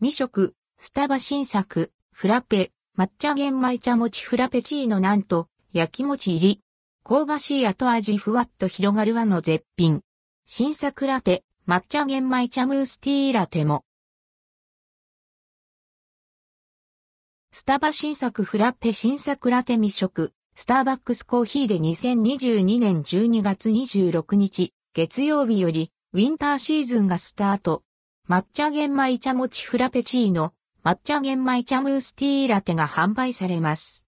未食、スタバ新作、フラペ、抹茶玄米茶餅フラペチーノなんと、焼き餅入り。香ばしい後味ふわっと広がる和の絶品。新作ラテ、抹茶玄米茶ムースティーラテも。スタバ新作フラッペ新作ラテ未食、スターバックスコーヒーで2022年12月26日、月曜日より、ウィンターシーズンがスタート。抹茶玄米茶餅フラペチーノ、抹茶玄米茶ムースティーラテが販売されます。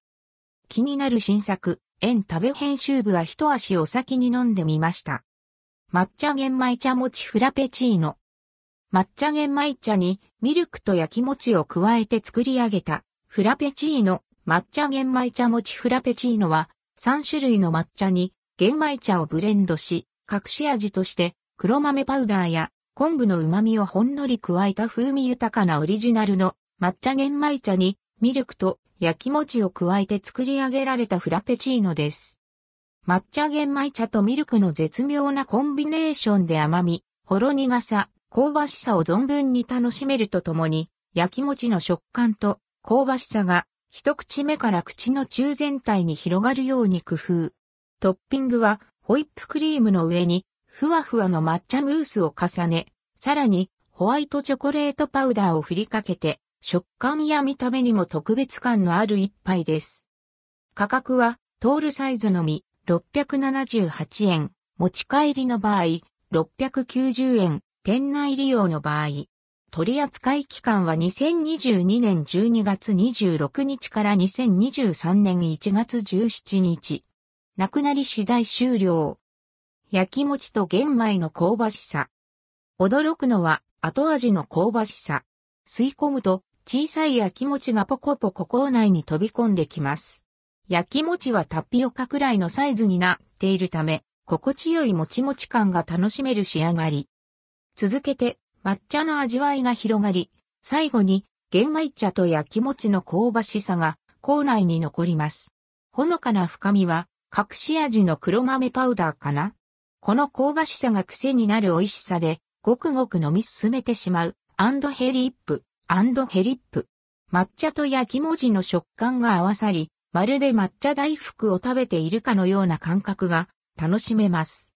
気になる新作、円食べ編集部は一足お先に飲んでみました。抹茶玄米茶餅フラペチーノ。抹茶玄米茶にミルクと焼き餅を加えて作り上げたフラペチーノ。抹茶玄米茶餅フラペチーノは3種類の抹茶に玄米茶をブレンドし、隠し味として黒豆パウダーや昆布の旨味をほんのり加えた風味豊かなオリジナルの抹茶玄米茶にミルクと焼き餅を加えて作り上げられたフラペチーノです。抹茶玄米茶とミルクの絶妙なコンビネーションで甘み、ほろ苦さ、香ばしさを存分に楽しめるとともに、焼き餅の食感と香ばしさが一口目から口の中全体に広がるように工夫。トッピングはホイップクリームの上にふわふわの抹茶ムースを重ね、さらにホワイトチョコレートパウダーを振りかけて食感や見た目にも特別感のある一杯です。価格は、トールサイズのみ、678円、持ち帰りの場合、690円、店内利用の場合、取扱期間は2022年12月26日から2023年1月17日。なくなり次第終了。焼き餅と玄米の香ばしさ。驚くのは後味の香ばしさ。吸い込むと小さい焼き餅がポコポコ口内に飛び込んできます。焼き餅はタピオカくらいのサイズになっているため、心地よいもちもち感が楽しめる仕上がり。続けて、抹茶の味わいが広がり、最後に、玄米茶と焼き餅の香ばしさが口内に残ります。ほのかな深みは、隠し味の黒豆パウダーかなこの香ばしさが癖になる美味しさで、ごくごく飲み進めてしまう、 and hellip。and hellip。抹茶と焼き餅の食感が合わさり、まるで抹茶大福を食べているかのような感覚が楽しめます。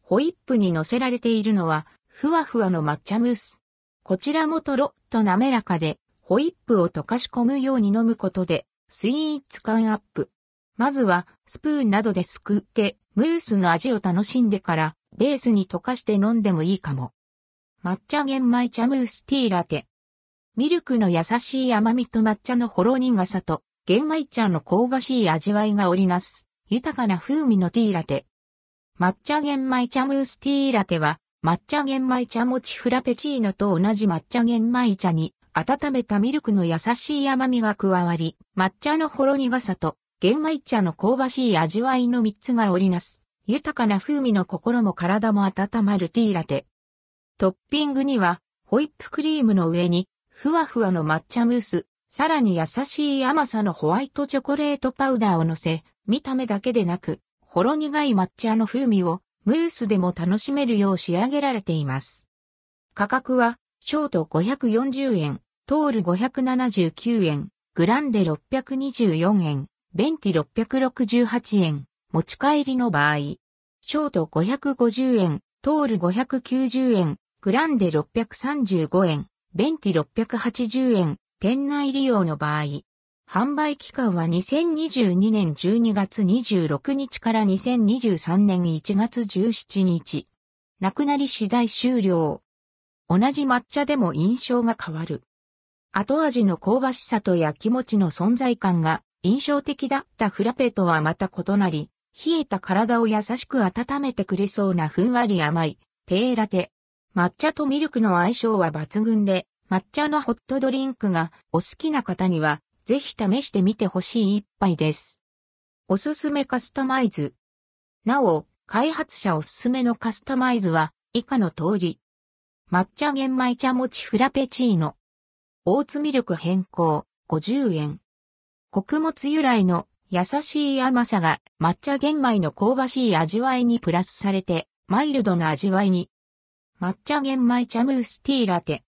ホイップに乗せられているのは、ふわふわの抹茶ムース。こちらもとろっと滑らかで、ホイップを溶かし込むように飲むことで、スイーツ感アップ。まずは、スプーンなどですくって、ムースの味を楽しんでから、ベースに溶かして飲んでもいいかも。抹茶玄米茶ムースティーラテ。ミルクの優しい甘みと抹茶のほろ苦さと、玄米茶の香ばしい味わいが織りなす、豊かな風味のティーラテ。抹茶玄米茶ムースティーラテは、抹茶玄米茶餅フラペチーノと同じ抹茶玄米茶に、温めたミルクの優しい甘みが加わり、抹茶のほろ苦さと、玄米茶の香ばしい味わいの三つが織りなす、豊かな風味の心も体も温まるティーラテ。トッピングには、ホイップクリームの上にふわふわの抹茶ムース、さらに優しい甘さのホワイトチョコレートパウダーを乗せ、見た目だけでなく、ほろ苦い抹茶の風味をムースでも楽しめるよう仕上げられています。価格は、ショート540円、トール579円、グランデ624円、ベンティ668円、持ち帰りの場合、ショート550円、トール590円、グランデ635円、ベンティ680円、店内利用の場合、販売期間は2022年12月26日から2023年1月17日。なくなり次第終了。同じ抹茶でも印象が変わる。後味の香ばしさと焼き餅の存在感が印象的だったフラペとはまた異なり、冷えた体を優しく温めてくれそうなふんわり甘い、テーラテ。抹茶とミルクの相性は抜群で、抹茶のホットドリンクがお好きな方には、ぜひ試してみてほしい一杯です。おすすめカスタマイズ。なお、開発者おすすめのカスタマイズは以下の通り。抹茶玄米茶餅フラペチーノ。オーツミルク変更50円。穀物由来の優しい甘さが抹茶玄米の香ばしい味わいにプラスされてマイルドな味わいに抹茶玄米茶ムースティーラテ。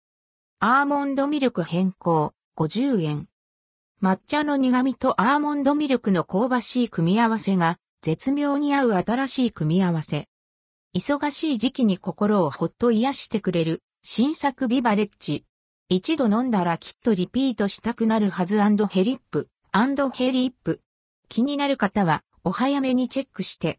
アーモンドミルク変更、50円。抹茶の苦味とアーモンドミルクの香ばしい組み合わせが絶妙に合う新しい組み合わせ。忙しい時期に心をほっと癒してくれる新作ビバレッジ。一度飲んだらきっとリピートしたくなるはず hellip、hellip。気になる方はお早めにチェックして。